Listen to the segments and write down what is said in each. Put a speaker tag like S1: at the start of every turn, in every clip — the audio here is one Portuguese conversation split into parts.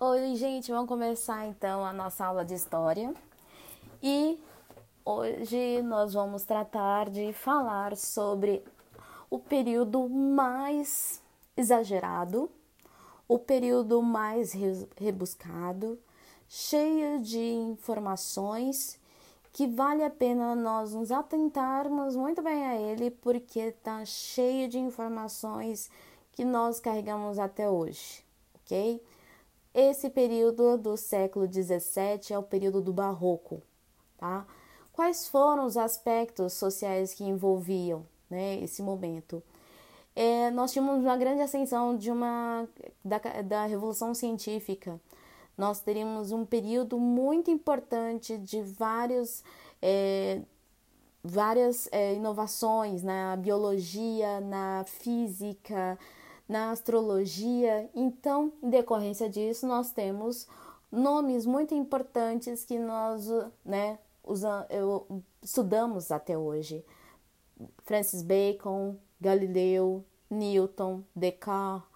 S1: Oi, gente, vamos começar então a nossa aula de história. E hoje nós vamos tratar de falar sobre o período mais exagerado, o período mais rebuscado, cheio de informações que vale a pena nós nos atentarmos muito bem a ele, porque está cheio de informações que nós carregamos até hoje, ok? Esse período do século XVII é o período do Barroco, tá? Quais foram os aspectos sociais que envolviam né, esse momento? É, nós tínhamos uma grande ascensão de uma da, da Revolução Científica. Nós teríamos um período muito importante de vários, é, várias é, inovações na biologia, na física, na astrologia. Então, em decorrência disso, nós temos nomes muito importantes que nós né, eu, estudamos até hoje. Francis Bacon, Galileu, Newton, Descartes,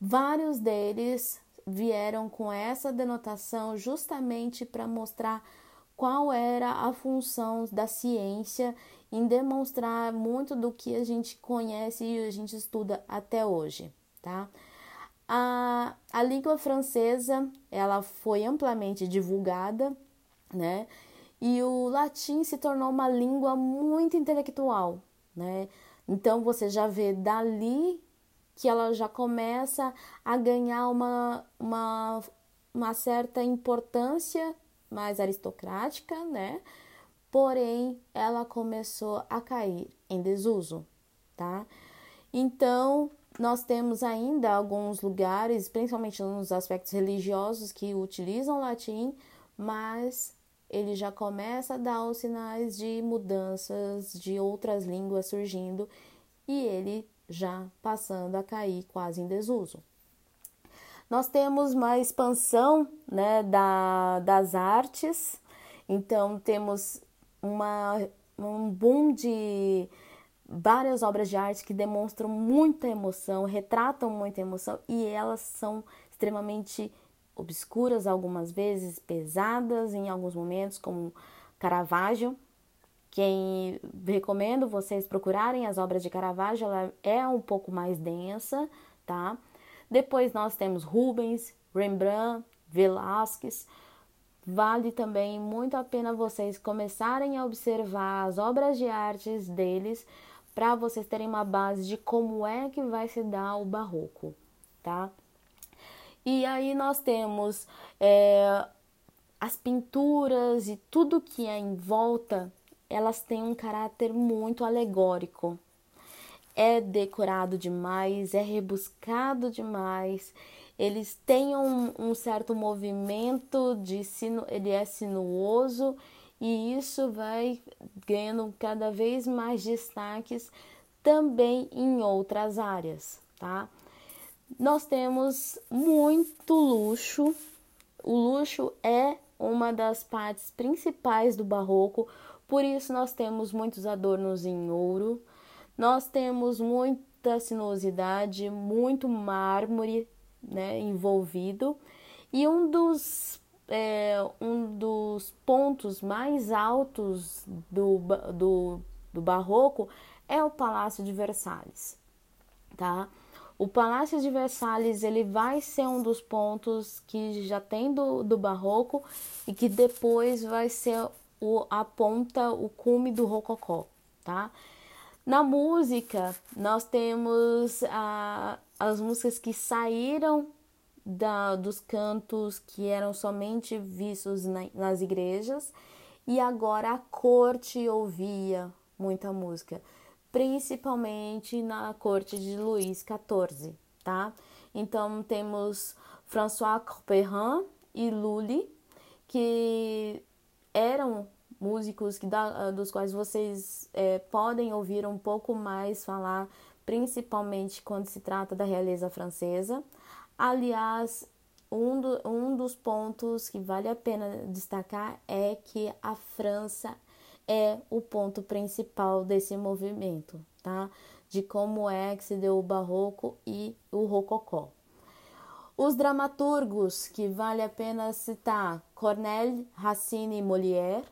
S1: vários deles vieram com essa denotação justamente para mostrar qual era a função da ciência em demonstrar muito do que a gente conhece e a gente estuda até hoje, tá? A, a língua francesa, ela foi amplamente divulgada, né? E o latim se tornou uma língua muito intelectual, né? Então você já vê dali que ela já começa a ganhar uma, uma, uma certa importância mais aristocrática, né? porém ela começou a cair em desuso, tá? Então, nós temos ainda alguns lugares, principalmente nos aspectos religiosos, que utilizam latim, mas ele já começa a dar os sinais de mudanças de outras línguas surgindo e ele já passando a cair quase em desuso. Nós temos uma expansão né, da, das artes, então temos uma, um boom de várias obras de arte que demonstram muita emoção, retratam muita emoção e elas são extremamente obscuras algumas vezes, pesadas em alguns momentos, como Caravaggio. Quem recomendo vocês procurarem as obras de Caravaggio, ela é um pouco mais densa, tá? Depois nós temos Rubens, Rembrandt, Velázquez, Vale também muito a pena vocês começarem a observar as obras de artes deles para vocês terem uma base de como é que vai se dar o barroco, tá? E aí nós temos é, as pinturas e tudo que é em volta, elas têm um caráter muito alegórico. É decorado demais, é rebuscado demais eles têm um, um certo movimento de sino, ele é sinuoso e isso vai ganhando cada vez mais destaques também em outras áreas, tá? Nós temos muito luxo. O luxo é uma das partes principais do barroco, por isso nós temos muitos adornos em ouro. Nós temos muita sinuosidade, muito mármore, né, envolvido. E um dos, é, um dos pontos mais altos do, do, do Barroco é o Palácio de Versalhes, tá? O Palácio de Versalhes ele vai ser um dos pontos que já tem do, do Barroco e que depois vai ser o, a ponta, o cume do Rococó, tá? Na música, nós temos as músicas que saíram da, dos cantos que eram somente vistos na, nas igrejas e agora a corte ouvia muita música, principalmente na corte de Luís XIV, tá? Então temos François Couperin e Lully, que eram músicos que da, dos quais vocês é, podem ouvir um pouco mais falar principalmente quando se trata da realeza francesa. Aliás, um, do, um dos pontos que vale a pena destacar é que a França é o ponto principal desse movimento, tá? De como é que se deu o barroco e o rococó. Os dramaturgos que vale a pena citar, Corneille, Racine e Molière.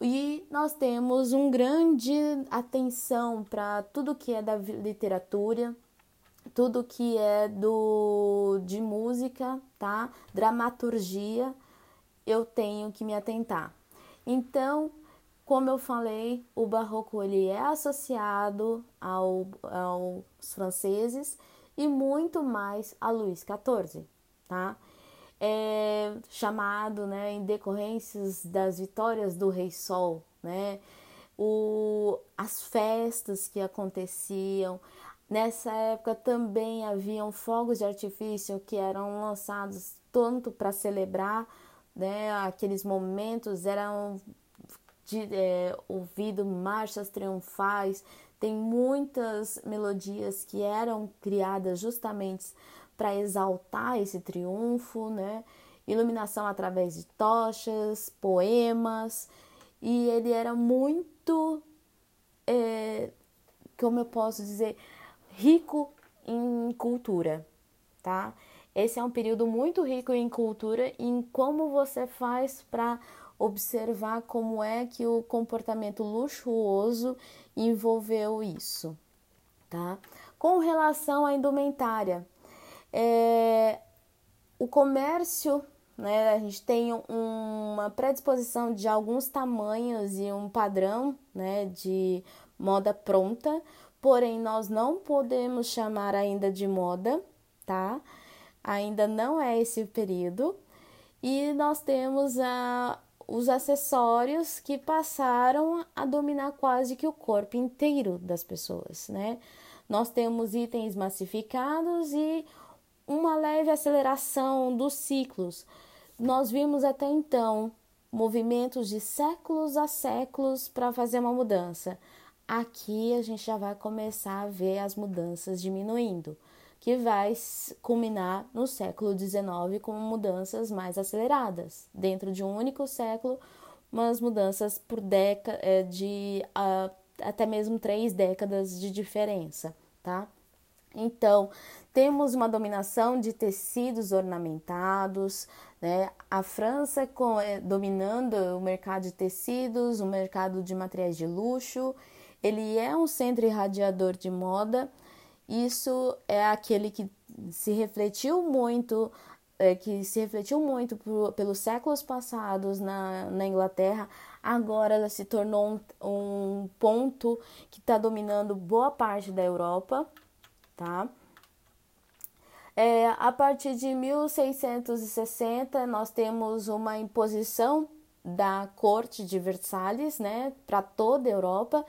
S1: E nós temos um grande atenção para tudo que é da literatura, tudo que é do de música, tá? Dramaturgia, eu tenho que me atentar. Então, como eu falei, o barroco ele é associado ao, aos franceses e muito mais a Luís XIV, tá? É chamado, né, em decorrências das vitórias do Rei Sol, né? O, as festas que aconteciam, Nessa época também haviam fogos de artifício que eram lançados tanto para celebrar né, aqueles momentos, eram de, é, ouvido marchas triunfais, tem muitas melodias que eram criadas justamente para exaltar esse triunfo, né? Iluminação através de tochas, poemas, e ele era muito, é, como eu posso dizer, rico em cultura, tá? Esse é um período muito rico em cultura e em como você faz para observar como é que o comportamento luxuoso envolveu isso, tá? Com relação à indumentária, é, o comércio, né, a gente tem uma predisposição de alguns tamanhos e um padrão, né, de moda pronta, porém nós não podemos chamar ainda de moda, tá? Ainda não é esse período. E nós temos a, os acessórios que passaram a dominar quase que o corpo inteiro das pessoas, né? Nós temos itens massificados e uma leve aceleração dos ciclos. Nós vimos até então movimentos de séculos a séculos para fazer uma mudança. Aqui a gente já vai começar a ver as mudanças diminuindo, que vai culminar no século XIX com mudanças mais aceleradas. Dentro de um único século, umas mudanças por década é, de uh, até mesmo três décadas de diferença, tá? Então, temos uma dominação de tecidos ornamentados, né? A França com, é, dominando o mercado de tecidos, o mercado de materiais de luxo ele é um centro irradiador de moda. Isso é aquele que se refletiu muito, é, que se refletiu muito por, pelos séculos passados na, na Inglaterra. Agora ela se tornou um, um ponto que está dominando boa parte da Europa, tá? É, a partir de 1660, nós temos uma imposição da corte de Versalhes, né, para toda a Europa,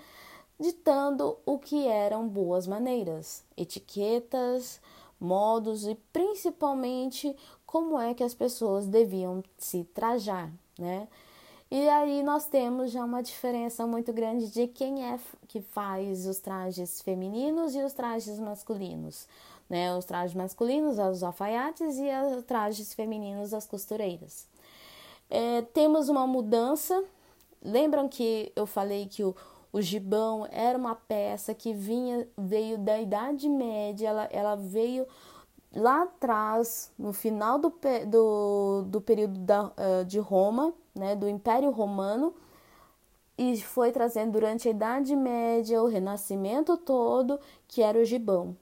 S1: ditando o que eram boas maneiras, etiquetas, modos e principalmente como é que as pessoas deviam se trajar, né? E aí nós temos já uma diferença muito grande de quem é que faz os trajes femininos e os trajes masculinos, né? Os trajes masculinos, os alfaiates e os trajes femininos, as costureiras. É, temos uma mudança. Lembram que eu falei que o, o gibão era uma peça que vinha veio da Idade Média, ela, ela veio lá atrás, no final do, do, do período da, uh, de Roma, né, do Império Romano, e foi trazendo durante a Idade Média, o Renascimento todo, que era o gibão.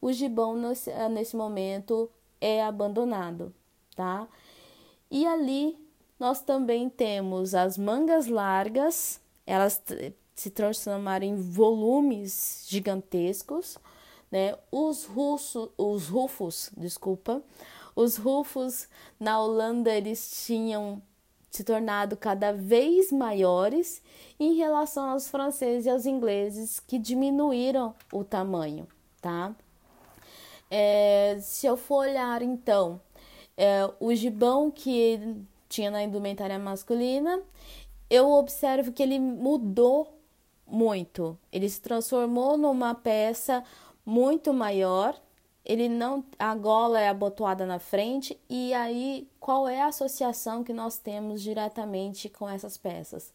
S1: O gibão, nesse, eh, nesse momento, é abandonado, tá? E ali nós também temos as mangas largas, elas se transformaram em volumes gigantescos, né? Os russos, os rufos, desculpa, os rufos na Holanda eles tinham se tornado cada vez maiores em relação aos franceses e aos ingleses que diminuíram o tamanho, tá? É, se eu for olhar então é, o gibão que tinha na indumentária masculina, eu observo que ele mudou muito. Ele se transformou numa peça muito maior. Ele não, a gola é abotoada na frente e aí qual é a associação que nós temos diretamente com essas peças?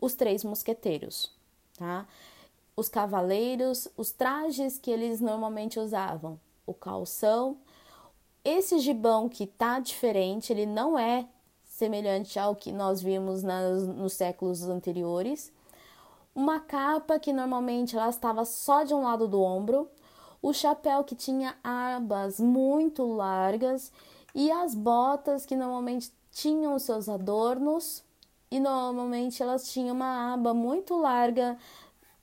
S1: Os três mosqueteiros, tá? Os cavaleiros, os trajes que eles normalmente usavam, o calção, esse gibão que tá diferente, ele não é semelhante ao que nós vimos nas, nos séculos anteriores. Uma capa que normalmente ela estava só de um lado do ombro, o chapéu que tinha abas muito largas e as botas que normalmente tinham seus adornos e normalmente elas tinham uma aba muito larga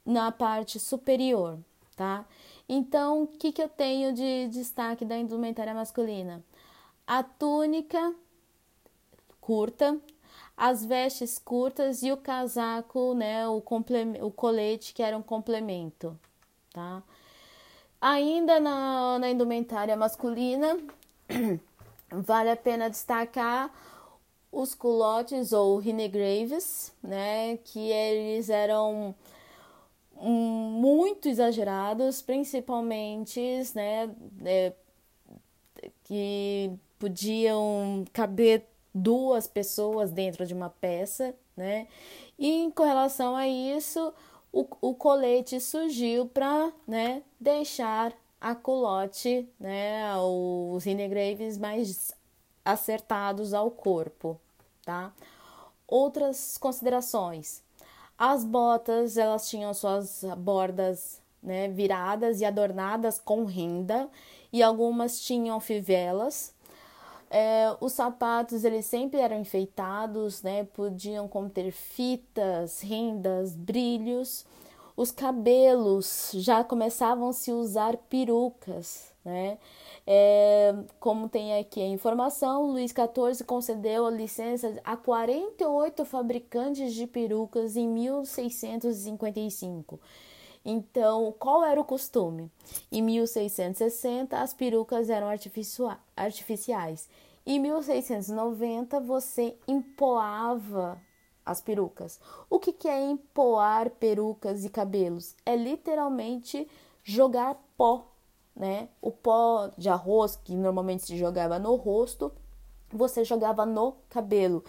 S1: na parte superior, tá? Então, o que, que eu tenho de destaque da indumentária masculina? A túnica curta, as vestes curtas e o casaco, né, o, o colete que era um complemento, tá? Ainda na, na indumentária masculina, vale a pena destacar os culotes ou rinegraves, né, que eles eram muito exagerados, principalmente, né, é, que podiam caber duas pessoas dentro de uma peça, né? E com relação a isso, o, o colete surgiu para, né, deixar a culote, né, os rinegraves mais acertados ao corpo, tá? Outras considerações. As botas, elas tinham suas bordas, né, viradas e adornadas com renda, e algumas tinham fivelas. É, os sapatos, eles sempre eram enfeitados, né, podiam conter fitas, rendas, brilhos. Os cabelos já começavam a se usar perucas, né? É, como tem aqui a informação, Luís XIV concedeu a licença a 48 fabricantes de perucas em 1655. Então, qual era o costume? Em 1660, as perucas eram artificiais. Em 1690, você empoava as perucas. O que, que é empoar perucas e cabelos? É literalmente jogar pó né? O pó de arroz que normalmente se jogava no rosto, você jogava no cabelo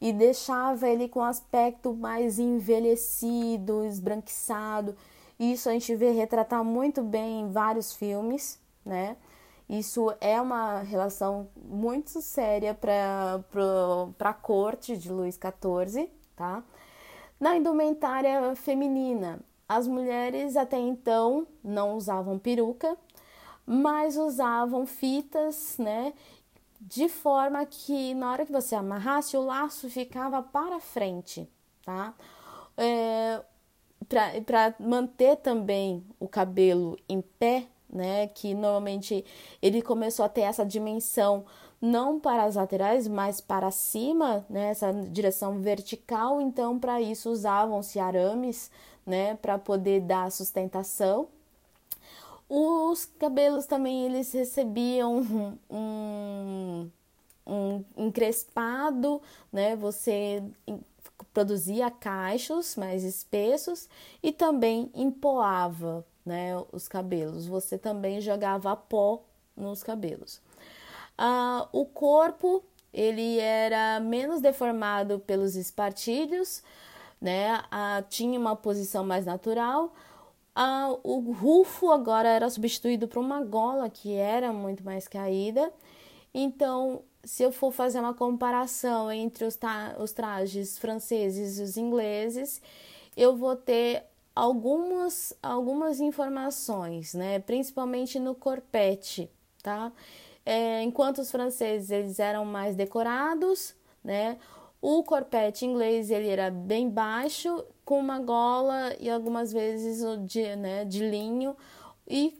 S1: e deixava ele com aspecto mais envelhecido, esbranquiçado. Isso a gente vê retratar muito bem em vários filmes, né? Isso é uma relação muito séria para a corte de Luís XIV, tá? Na indumentária feminina, as mulheres até então não usavam peruca, mas usavam fitas, né? De forma que na hora que você amarrasse, o laço ficava para frente, tá? É, para manter também o cabelo em pé, né? Que normalmente ele começou a ter essa dimensão não para as laterais, mas para cima, né? Essa direção vertical. Então, para isso usavam-se arames, né? Para poder dar sustentação, os cabelos também eles recebiam um, um encrespado, né? Você produzia cachos mais espessos e também empoava, né? Os cabelos. Você também jogava pó nos cabelos. Ah, o corpo ele era menos deformado pelos espartilhos, né? Ah, tinha uma posição mais natural ah, o rufo agora era substituído por uma gola que era muito mais caída. Então, se eu for fazer uma comparação entre os, os trajes franceses e os ingleses, eu vou ter algumas, algumas informações, né? principalmente no corpete. Tá? É, enquanto os franceses eles eram mais decorados, né? O corpete inglês ele era bem baixo, com uma gola e algumas vezes de, né, de linho e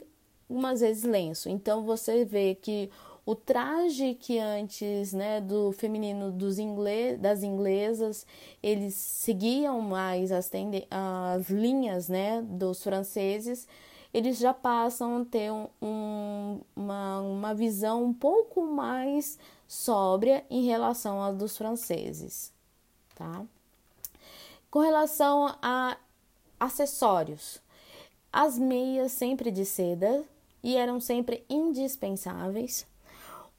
S1: umas vezes lenço. Então você vê que o traje que antes, né, do feminino dos inglês, das inglesas, eles seguiam mais as, as linhas, né, dos franceses, eles já passam a ter um, uma, uma visão um pouco mais sóbria em relação à dos franceses, tá? Com relação a acessórios, as meias sempre de seda e eram sempre indispensáveis.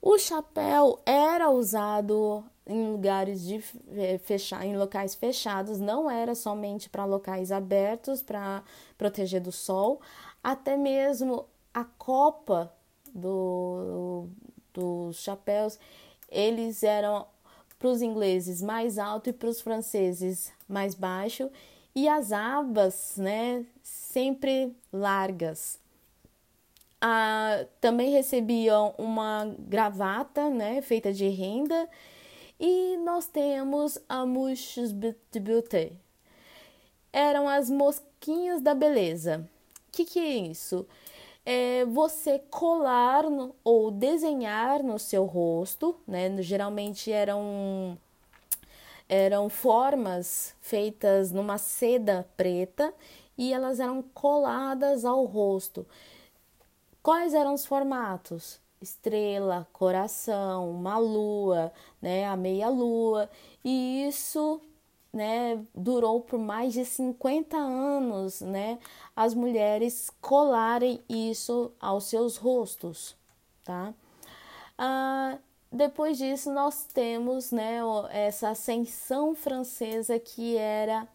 S1: O chapéu era usado em lugares de eh, fechar, em locais fechados, não era somente para locais abertos para proteger do sol, até mesmo a copa do, do os chapéus, eles eram para os ingleses mais alto e para os franceses mais baixo, e as abas, né, sempre largas. Ah, também recebiam uma gravata, né, feita de renda, e nós temos a mouches de beauté. Eram as mosquinhas da beleza. O que, que é isso? é você colar no, ou desenhar no seu rosto, né? Geralmente eram eram formas feitas numa seda preta e elas eram coladas ao rosto. Quais eram os formatos? Estrela, coração, uma lua, né, a meia lua, e isso né, durou por mais de 50 anos, né, as mulheres colarem isso aos seus rostos, tá? Ah, depois disso, nós temos, né, essa ascensão francesa que era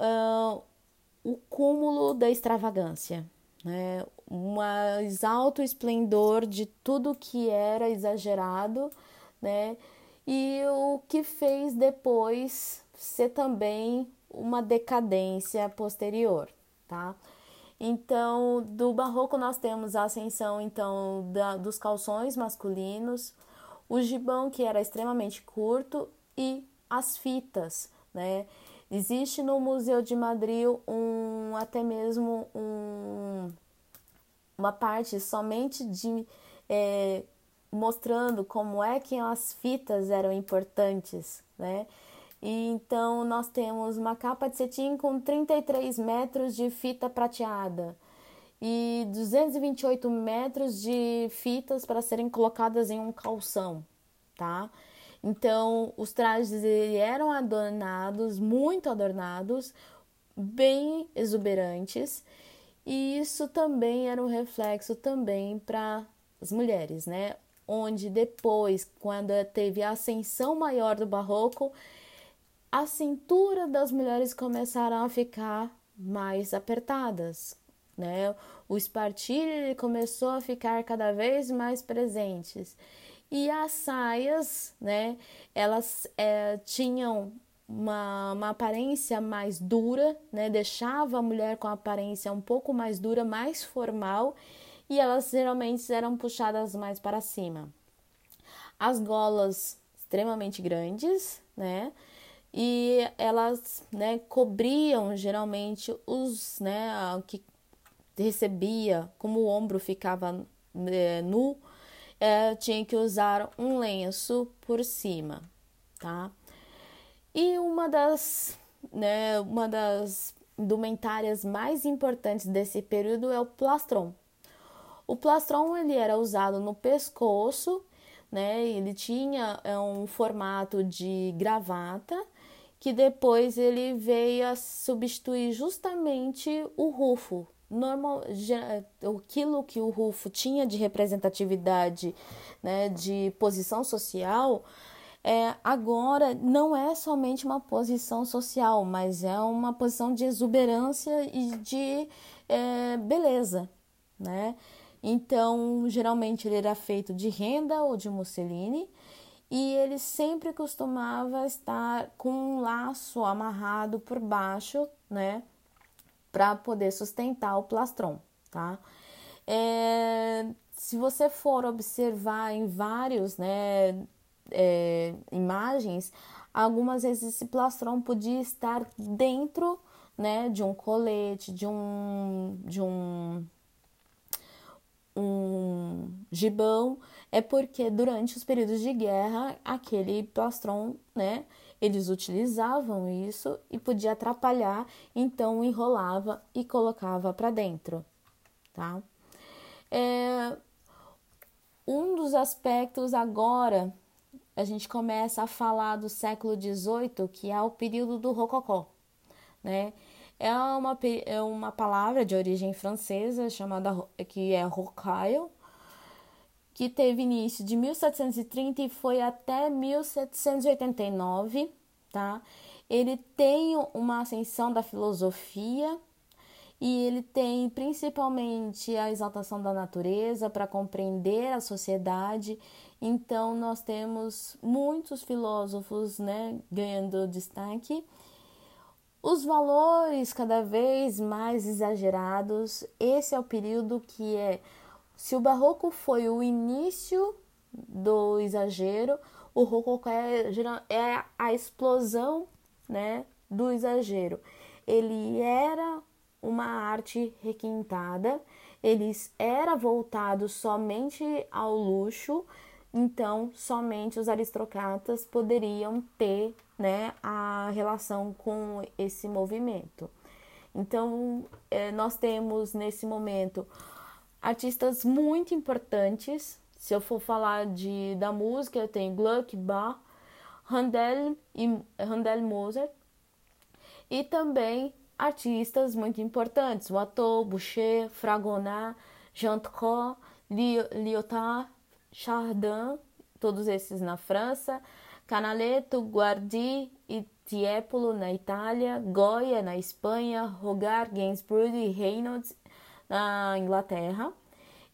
S1: uh, o cúmulo da extravagância, né, um alto esplendor de tudo que era exagerado, né, e o que fez depois ser também uma decadência posterior, tá? Então, do barroco nós temos a ascensão então da, dos calções masculinos, o gibão que era extremamente curto e as fitas, né? Existe no Museu de Madrid um até mesmo um, uma parte somente de é, mostrando como é que as fitas eram importantes, né? E então nós temos uma capa de cetim com 33 metros de fita prateada e 228 metros de fitas para serem colocadas em um calção, tá? Então os trajes eram adornados, muito adornados, bem exuberantes, e isso também era um reflexo também para as mulheres, né? Onde depois, quando teve a ascensão maior do barroco, a cintura das mulheres começaram a ficar mais apertadas, né? O espartilho começou a ficar cada vez mais presentes e as saias, né? Elas é, tinham uma, uma aparência mais dura, né? Deixava a mulher com a aparência um pouco mais dura, mais formal e elas geralmente eram puxadas mais para cima. As golas extremamente grandes, né? e elas né, cobriam geralmente os né, que recebia, como o ombro ficava é, nu, é, tinha que usar um lenço por cima, tá? E uma das, né, uma das indumentárias mais importantes desse período é o plastron. O plastron ele era usado no pescoço, né? Ele tinha é, um formato de gravata que depois ele veio a substituir justamente o Rufo. Normal, aquilo que o Rufo tinha de representatividade, né, de posição social, é, agora não é somente uma posição social, mas é uma posição de exuberância e de é, beleza, né? Então, geralmente ele era feito de renda ou de musseline, e ele sempre costumava estar com um laço amarrado por baixo, né, para poder sustentar o plastron, tá? É, se você for observar em vários, né, é, imagens, algumas vezes esse plastron podia estar dentro, né, de um colete, de um, de um, um gibão, é porque durante os períodos de guerra, aquele plastron, né, eles utilizavam isso e podia atrapalhar, então enrolava e colocava para dentro, tá? É, um dos aspectos agora a gente começa a falar do século XVIII, que é o período do Rococó, né? É uma, é uma palavra de origem francesa chamada que é rocaille, que teve início de 1730 e foi até 1789, tá? Ele tem uma ascensão da filosofia e ele tem principalmente a exaltação da natureza para compreender a sociedade Então nós temos muitos filósofos, né, ganhando destaque. Os valores cada vez mais exagerados. Esse é o período que é se o barroco foi o início do exagero, o rococó é, é a explosão, né, do exagero. Ele era uma arte requintada, ele era voltado somente ao luxo, então somente os aristocratas poderiam ter né, a relação com esse movimento. Então, é, nós temos nesse momento artistas muito importantes. Se eu for falar de, da música, eu tenho Gluck, Bach, Handel e Handel Mozart e também artistas muito importantes, Watteau, Boucher, Fragonard, Jean Trot, Lyotard, Chardin, todos esses na França, Canaletto, Guardi e Tiepolo na Itália, Goya na Espanha, Hogarth, Gainsborough e Reynolds na Inglaterra.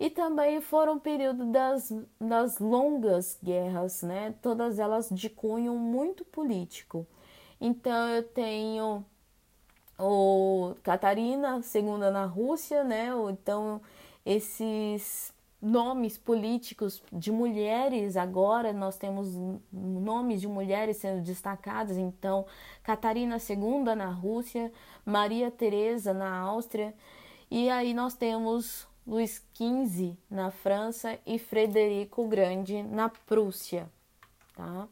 S1: E também foram período das, das longas guerras, né? Todas elas de cunho muito político. Então eu tenho o Catarina segunda na Rússia, né? Então esses nomes políticos de mulheres. Agora nós temos nomes de mulheres sendo destacadas. Então Catarina II na Rússia Maria Teresa na Áustria. E aí nós temos Luís XV na França e Frederico Grande na Prússia tá?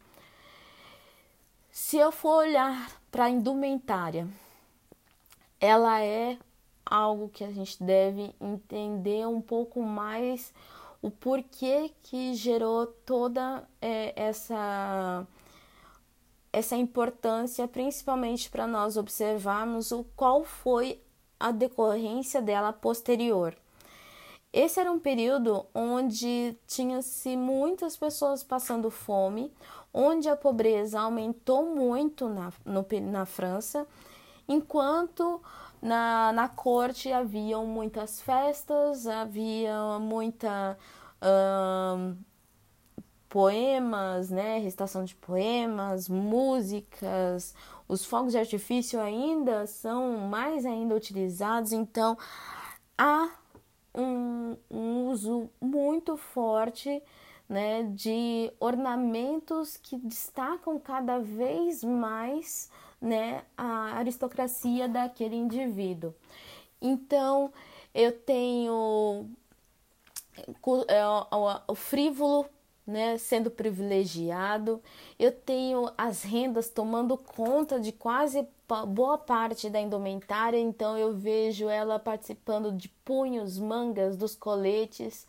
S1: Se eu for olhar para a indumentária ela é algo que a gente deve entender um pouco mais o porquê que gerou toda é, essa essa importância, principalmente para nós observarmos o qual foi a decorrência dela posterior. Esse era um período onde tinha-se muitas pessoas passando fome, onde a pobreza aumentou muito na, no, na França, enquanto na, na corte haviam muitas festas, havia muita poemas, né, recitação de poemas, músicas, os fogos de artifício ainda são mais ainda utilizados, então há um, um uso muito forte né, de ornamentos que destacam cada vez mais né, a aristocracia daquele indivíduo. Então, eu tenho é, o frívolo né, sendo privilegiado, eu tenho as rendas tomando conta de quase boa parte da indumentária, então eu vejo ela participando de punhos, mangas, dos coletes.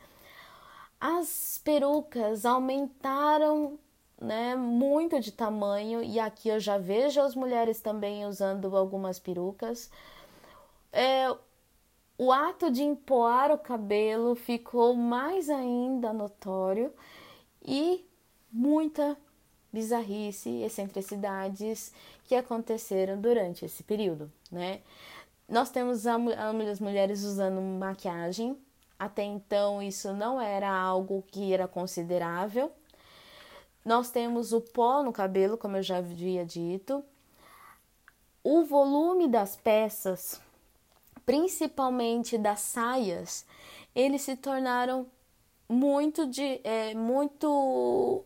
S1: As perucas aumentaram né, muito de tamanho e aqui eu já vejo as mulheres também usando algumas perucas. É, o ato de empoar o cabelo ficou mais ainda notório e muita bizarrice, excentricidades que aconteceram durante esse período, né? Nós temos as mulheres usando maquiagem. Até então isso não era algo que era considerável, nós temos o pó no cabelo, como eu já havia dito. O volume das peças, principalmente das saias, eles se tornaram muito de é, muito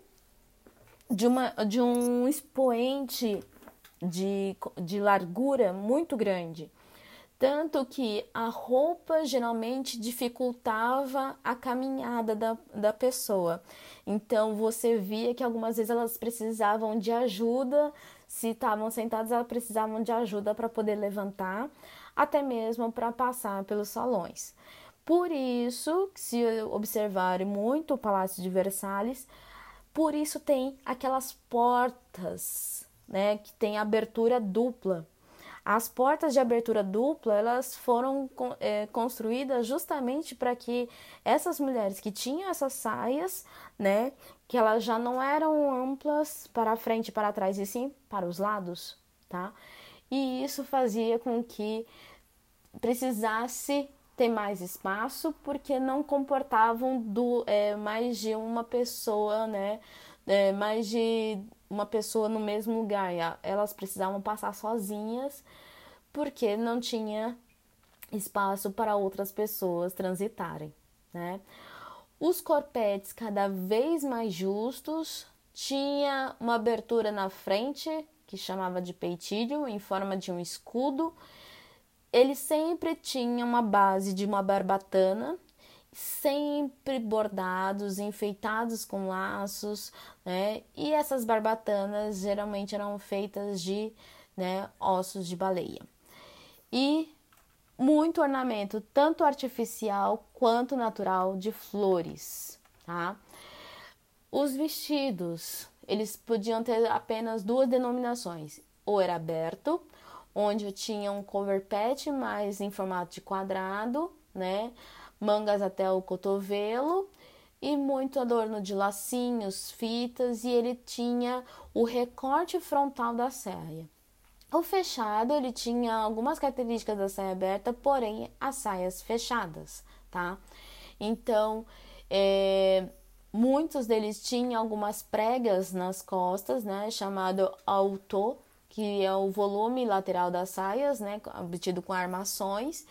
S1: de uma de um expoente de, de largura muito grande. Tanto que a roupa geralmente dificultava a caminhada da, da pessoa. Então você via que algumas vezes elas precisavam de ajuda, se estavam sentadas, elas precisavam de ajuda para poder levantar, até mesmo para passar pelos salões. Por isso, se observarem muito o Palácio de Versalhes, por isso tem aquelas portas, né, que tem abertura dupla as portas de abertura dupla elas foram é, construídas justamente para que essas mulheres que tinham essas saias, né, que elas já não eram amplas para frente e para trás e sim para os lados, tá? E isso fazia com que precisasse ter mais espaço porque não comportavam do, é, mais de uma pessoa, né? É, mais de uma pessoa no mesmo lugar. Elas precisavam passar sozinhas porque não tinha espaço para outras pessoas transitarem, né? Os corpetes cada vez mais justos, tinha uma abertura na frente que chamava de peitilho em forma de um escudo. Ele sempre tinha uma base de uma barbatana, sempre bordados, enfeitados com laços, né? E essas barbatanas geralmente eram feitas de né, ossos de baleia. E muito ornamento, tanto artificial quanto natural, de flores, tá? Os vestidos, eles podiam ter apenas duas denominações, ou era aberto, onde tinha um cover patch, mas em formato de quadrado, né? Mangas até o cotovelo e muito adorno de lacinhos, fitas, e ele tinha o recorte frontal da saia. O fechado, ele tinha algumas características da saia aberta, porém as saias fechadas, tá? Então, é, muitos deles tinham algumas pregas nas costas, né? Chamado auto, que é o volume lateral das saias, né? Obtido com armações,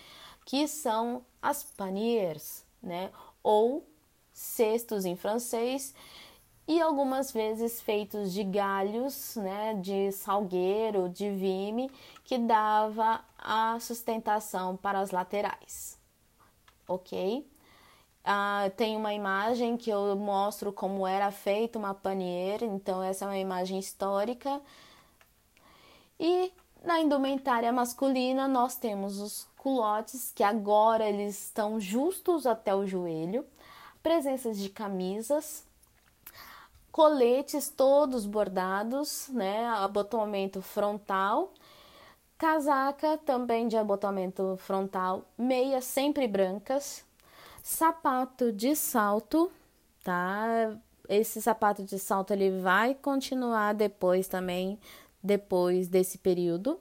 S1: que são as paniers, né? Ou cestos em francês, e algumas vezes feitos de galhos, né, de salgueiro, de vime, que dava a sustentação para as laterais. Ok? Ah, tem uma imagem que eu mostro como era feita uma panier, então essa é uma imagem histórica. E na indumentária masculina nós temos os culotes, que agora eles estão justos até o joelho, presenças de camisas, coletes todos bordados, né? Abotoamento frontal, casaca também de abotoamento frontal, meias sempre brancas, sapato de salto, tá? Esse sapato de salto ele vai continuar depois também, depois desse período.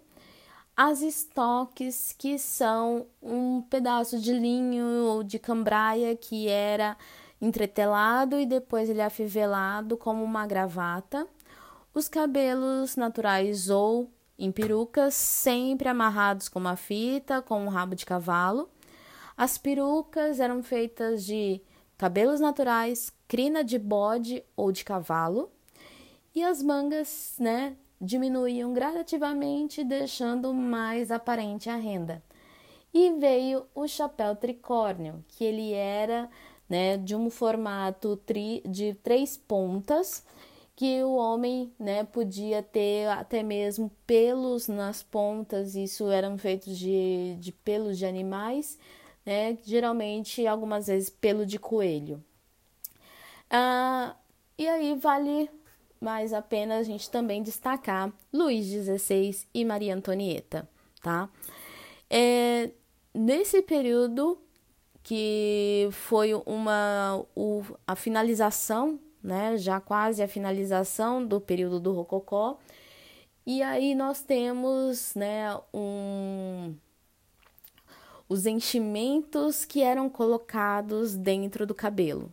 S1: As estoques, que são um pedaço de linho ou de cambraia que era entretelado e depois ele é afivelado como uma gravata. Os cabelos naturais ou em perucas, sempre amarrados com uma fita, com um rabo de cavalo. As perucas eram feitas de cabelos naturais, crina de bode ou de cavalo. E as mangas, né, diminuíam gradativamente, deixando mais aparente a renda. E veio o chapéu tricórnio, que ele era né, de um formato tri, de três pontas, que o homem, né, podia ter até mesmo pelos nas pontas, isso eram feitos de, de pelos de animais, né, geralmente algumas vezes pelo de coelho. Ah, e aí vale mais a pena a gente também destacar Luís XVI e Maria Antonieta, tá? É, nesse período que foi uma o, a finalização, né, já quase a finalização do período do Rococó. E aí nós temos, né, um os enchimentos que eram colocados dentro do cabelo.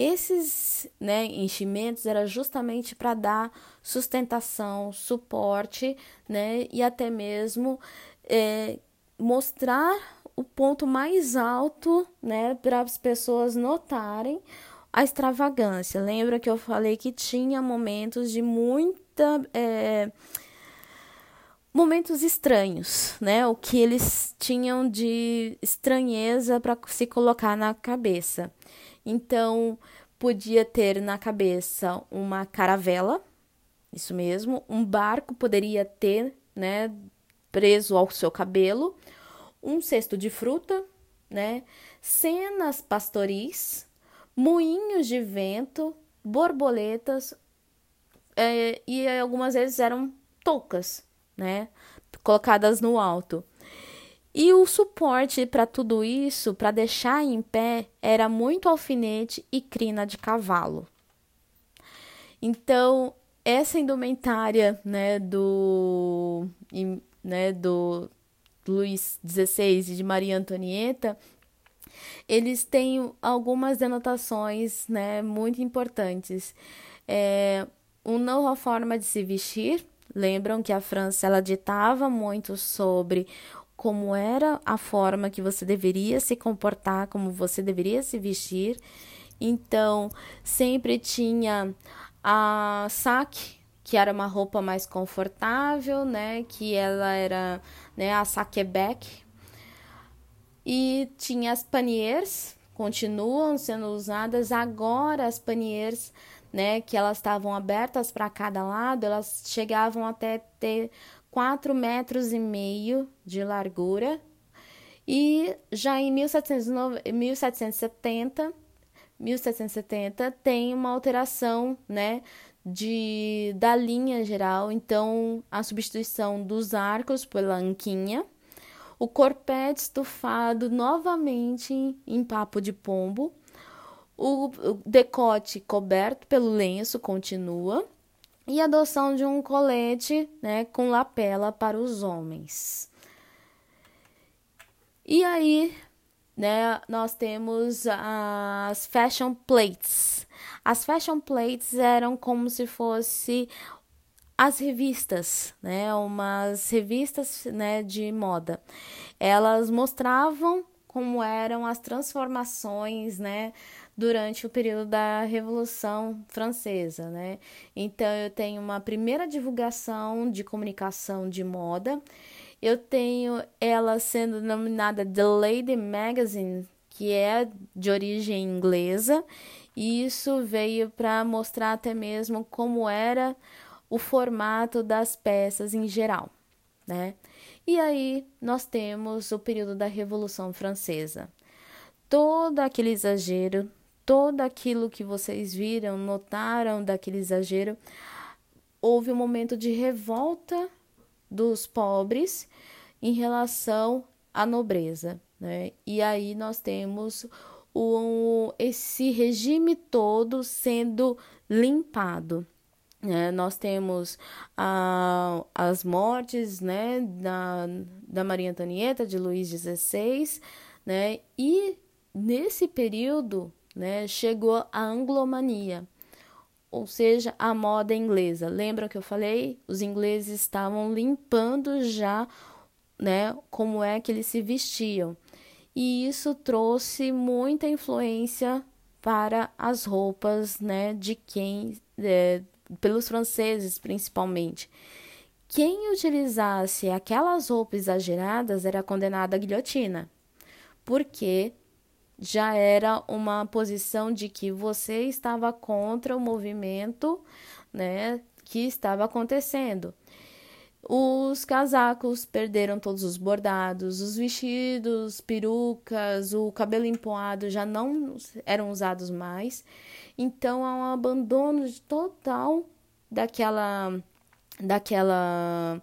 S1: Esses né, enchimentos era justamente para dar sustentação, suporte, né, e até mesmo é, mostrar o ponto mais alto, né, para as pessoas notarem a extravagância. Lembra que eu falei que tinha momentos de muita. É, momentos estranhos, né? O que eles tinham de estranheza para se colocar na cabeça. Então, podia ter na cabeça uma caravela, isso mesmo, um barco poderia ter, né, preso ao seu cabelo, um cesto de fruta, né? Cenas pastoris, moinhos de vento, borboletas é, e algumas vezes eram toucas, né? Colocadas no alto. E o suporte para tudo isso, para deixar em pé, era muito alfinete e crina de cavalo. Então, essa indumentária, né, do, né, do Luís XVI e de Maria Antonieta, eles têm algumas denotações né, muito importantes. É, uma nova forma de se vestir, lembram que a França ela ditava muito sobre como era a forma que você deveria se comportar, como você deveria se vestir. Então, sempre tinha a saque, que era uma roupa mais confortável, né, que ela era, né, a saquebec. E tinha as paniers, continuam sendo usadas agora as paniers, né, que elas estavam abertas para cada lado, elas chegavam até ter 4 metros e meio de largura. E já em 1770, 1770 tem uma alteração, né, de da linha geral, então a substituição dos arcos pela anquinha, o corpete estufado novamente em papo de pombo, o decote coberto pelo lenço continua e a adoção de um colete né, com lapela para os homens. E aí, né, nós temos as fashion plates. As fashion plates eram como se fosse as revistas, né, umas revistas, né, de moda. Elas mostravam como eram as transformações, né, durante o período da Revolução Francesa, né? Então eu tenho uma primeira divulgação de comunicação de moda. Eu tenho ela sendo denominada The Lady Magazine, que é de origem inglesa, e isso veio para mostrar até mesmo como era o formato das peças em geral, né? E aí nós temos o período da Revolução Francesa. Todo aquele exagero todo aquilo que vocês viram, notaram daquele exagero, houve um momento de revolta dos pobres em relação à nobreza, né? E aí nós temos o, esse regime todo sendo limpado. Né? Nós temos a, as mortes né, da, da Maria Antonieta, de Luís XVI, né? e nesse período né? Chegou a anglomania, ou seja, a moda inglesa. Lembra que eu falei? Os ingleses estavam limpando já, né, como é que eles se vestiam. E isso trouxe muita influência para as roupas, né, de quem é, pelos franceses principalmente. Quem utilizasse aquelas roupas exageradas era condenado à guilhotina, porque já era uma posição de que você estava contra o movimento, né, que estava acontecendo. Os casacos perderam todos os bordados, os vestidos, perucas, o cabelo empoado já não eram usados mais. Então há um abandono total daquela daquela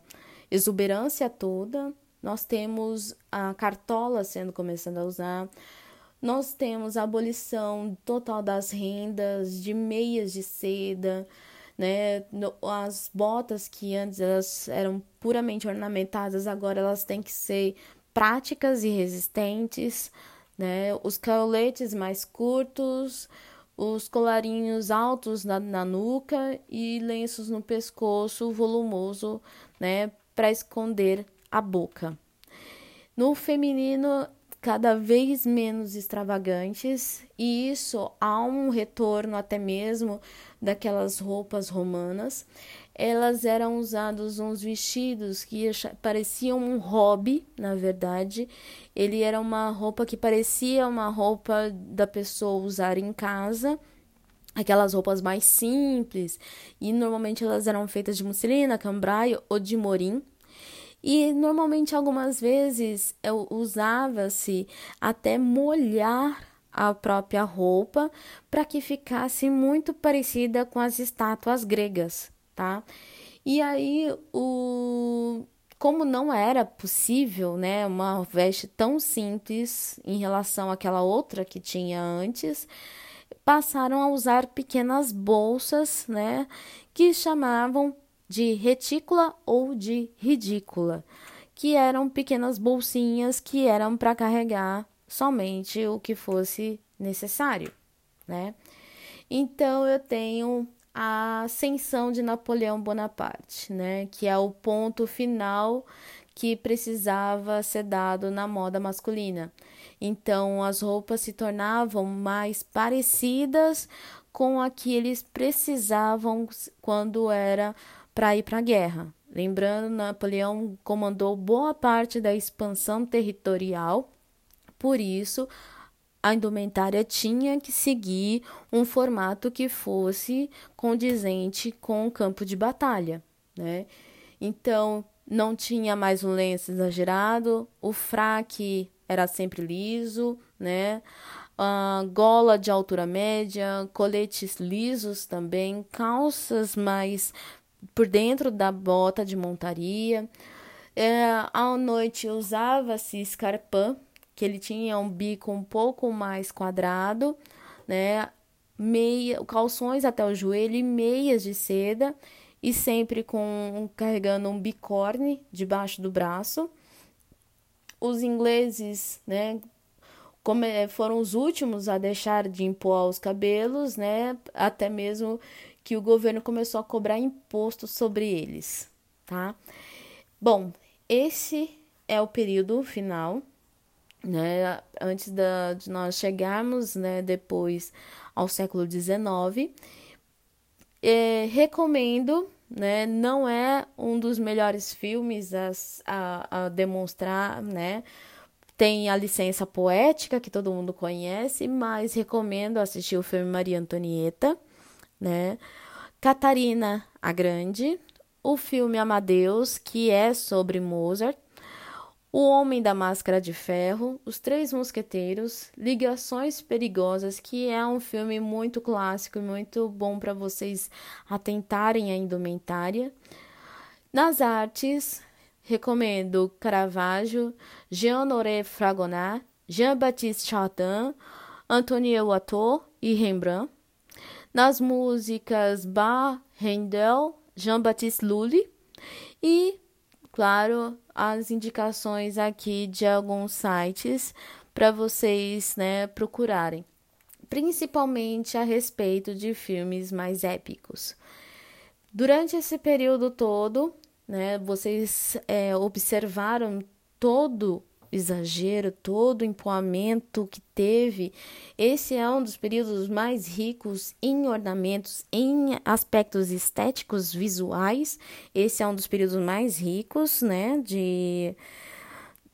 S1: exuberância toda. Nós temos a cartola sendo começando a usar, nós temos a abolição total das rendas, de meias de seda, né? As botas que antes elas eram puramente ornamentadas, agora elas têm que ser práticas e resistentes, né? Os coletes mais curtos, os colarinhos altos na, na nuca e lenços no pescoço volumoso, né? Para esconder a boca. No feminino, cada vez menos extravagantes, e isso há um retorno até mesmo daquelas roupas romanas. Elas eram usados uns vestidos que pareciam um hobby, na verdade. Ele era uma roupa que parecia uma roupa da pessoa usar em casa aquelas roupas mais simples e normalmente elas eram feitas de musselina, cambraio ou de morim e normalmente, algumas vezes, usava-se até molhar a própria roupa para que ficasse muito parecida com as estátuas gregas, tá? E aí, o como não era possível, né, uma veste tão simples em relação àquela outra que tinha antes, passaram a usar pequenas bolsas, né, que chamavam de retícula ou de ridícula, que eram pequenas bolsinhas que eram para carregar somente o que fosse necessário, né? Então eu tenho a ascensão de Napoleão Bonaparte, né, que é o ponto final que precisava ser dado na moda masculina. Então as roupas se tornavam mais parecidas com a que eles precisavam quando era para ir para a guerra. Lembrando, Napoleão comandou boa parte da expansão territorial, por isso a indumentária tinha que seguir um formato que fosse condizente com o campo de batalha, né? Então, não tinha mais um lenço exagerado, o fraque era sempre liso, né? Uh, gola de altura média, coletes lisos também, calças mais por dentro da bota de montaria. É, à noite usava-se escarpã, que ele tinha um bico um pouco mais quadrado, né? Meia, calções até o joelho e meias de seda e sempre com carregando um bicorne debaixo do braço. Os ingleses, né, como foram os últimos a deixar de impor os cabelos, né, até mesmo que o governo começou a cobrar imposto sobre eles, tá? Bom, esse é o período final né, antes da, de nós chegarmos, né, depois ao século XIX. É, recomendo, né, não é um dos melhores filmes a, a, a demonstrar, né, tem a licença poética que todo mundo conhece, mas recomendo assistir o filme Maria Antonieta, né, Catarina a Grande, o filme Amadeus, que é sobre Mozart, o Homem da Máscara de Ferro, Os Três Mosqueteiros, Ligações Perigosas, que é um filme muito clássico e muito bom para vocês atentarem à indumentária. Nas artes, recomendo Caravaggio, Jean-Honoré Fragonard, Jean-Baptiste Chardin, Antoine Watteau e Rembrandt. Nas músicas, Bach, Handel, Jean-Baptiste Lully e claro, as indicações aqui de alguns sites para vocês, né, procurarem, principalmente a respeito de filmes mais épicos. Durante esse período todo, né, vocês é, observaram todo exagero, todo o empoamento que teve. Esse é um dos períodos mais ricos em ornamentos, em aspectos estéticos visuais. Esse é um dos períodos mais ricos, né, de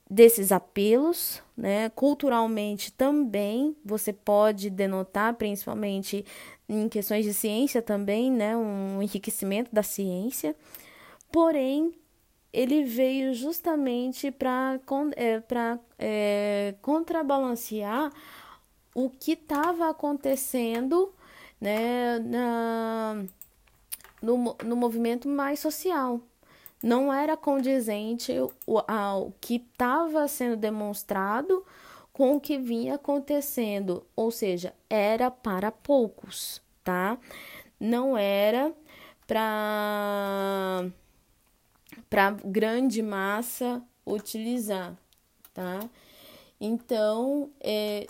S1: desses apelos, né? Culturalmente também você pode denotar, principalmente em questões de ciência também, né, um enriquecimento da ciência. Porém, ele veio justamente para é, é, contrabalancear o que estava acontecendo né, na, no, no movimento mais social. Não era condizente ao que estava sendo demonstrado com o que vinha acontecendo, ou seja, era para poucos, tá? Não era para para grande massa utilizar, tá? Então, é,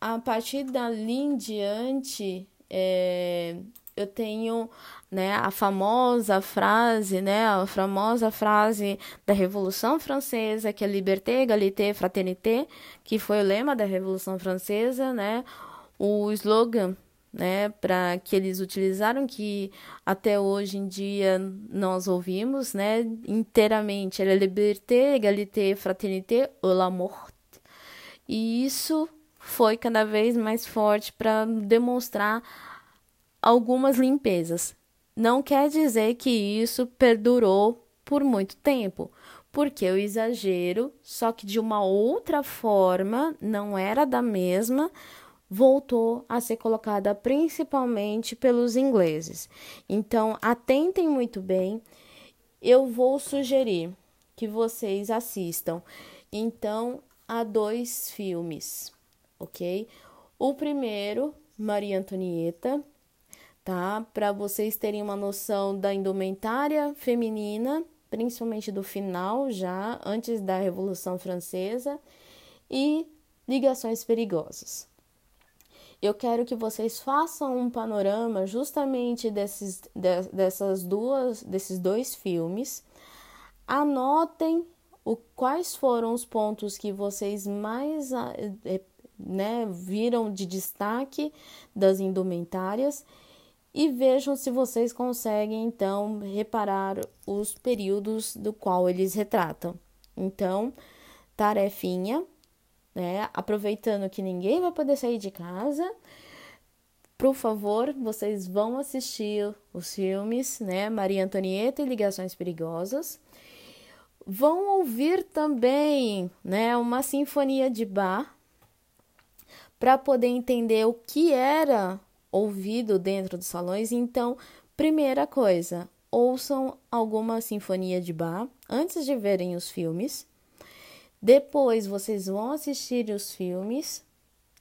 S1: a partir dali em diante, é, eu tenho né, a famosa frase, né, a famosa frase da Revolução Francesa, que é Liberté, Égalité, Fraternité, que foi o lema da Revolução Francesa, né, o slogan né, para que eles utilizaram que até hoje em dia nós ouvimos, né, inteiramente, era liberté, égalité, fraternité ou la mort. E isso foi cada vez mais forte para demonstrar algumas limpezas. Não quer dizer que isso perdurou por muito tempo, porque o exagero, só que de uma outra forma, não era da mesma, voltou a ser colocada principalmente pelos ingleses. Então, atentem muito bem. Eu vou sugerir que vocês assistam então a dois filmes, ok? O primeiro, Maria Antonieta, tá? Para vocês terem uma noção da indumentária feminina principalmente do final já, antes da Revolução Francesa, e ligações perigosas. Eu quero que vocês façam um panorama justamente desses, de, dessas duas, desses dois filmes. Anotem o, quais foram os pontos que vocês mais é, né, viram de destaque das indumentárias e vejam se vocês conseguem então reparar os períodos do qual eles retratam. Então, tarefinha, né? Aproveitando que ninguém vai poder sair de casa, por favor, vocês vão assistir os filmes, né? Maria Antonieta e Ligações Perigosas. Vão ouvir também, né, uma sinfonia de Bach para poder entender o que era ouvido dentro dos salões. Então, primeira coisa, ouçam alguma sinfonia de Bach antes de verem os filmes. Depois vocês vão assistir os filmes,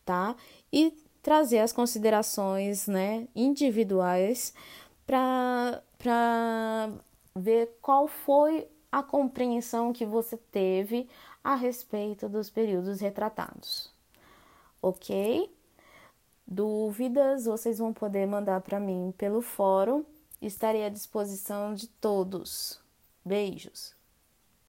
S1: tá? E trazer as considerações, né, individuais para ver qual foi a compreensão que você teve a respeito dos períodos retratados. OK? Dúvidas vocês vão poder mandar para mim pelo fórum. Estarei à disposição de todos. Beijos.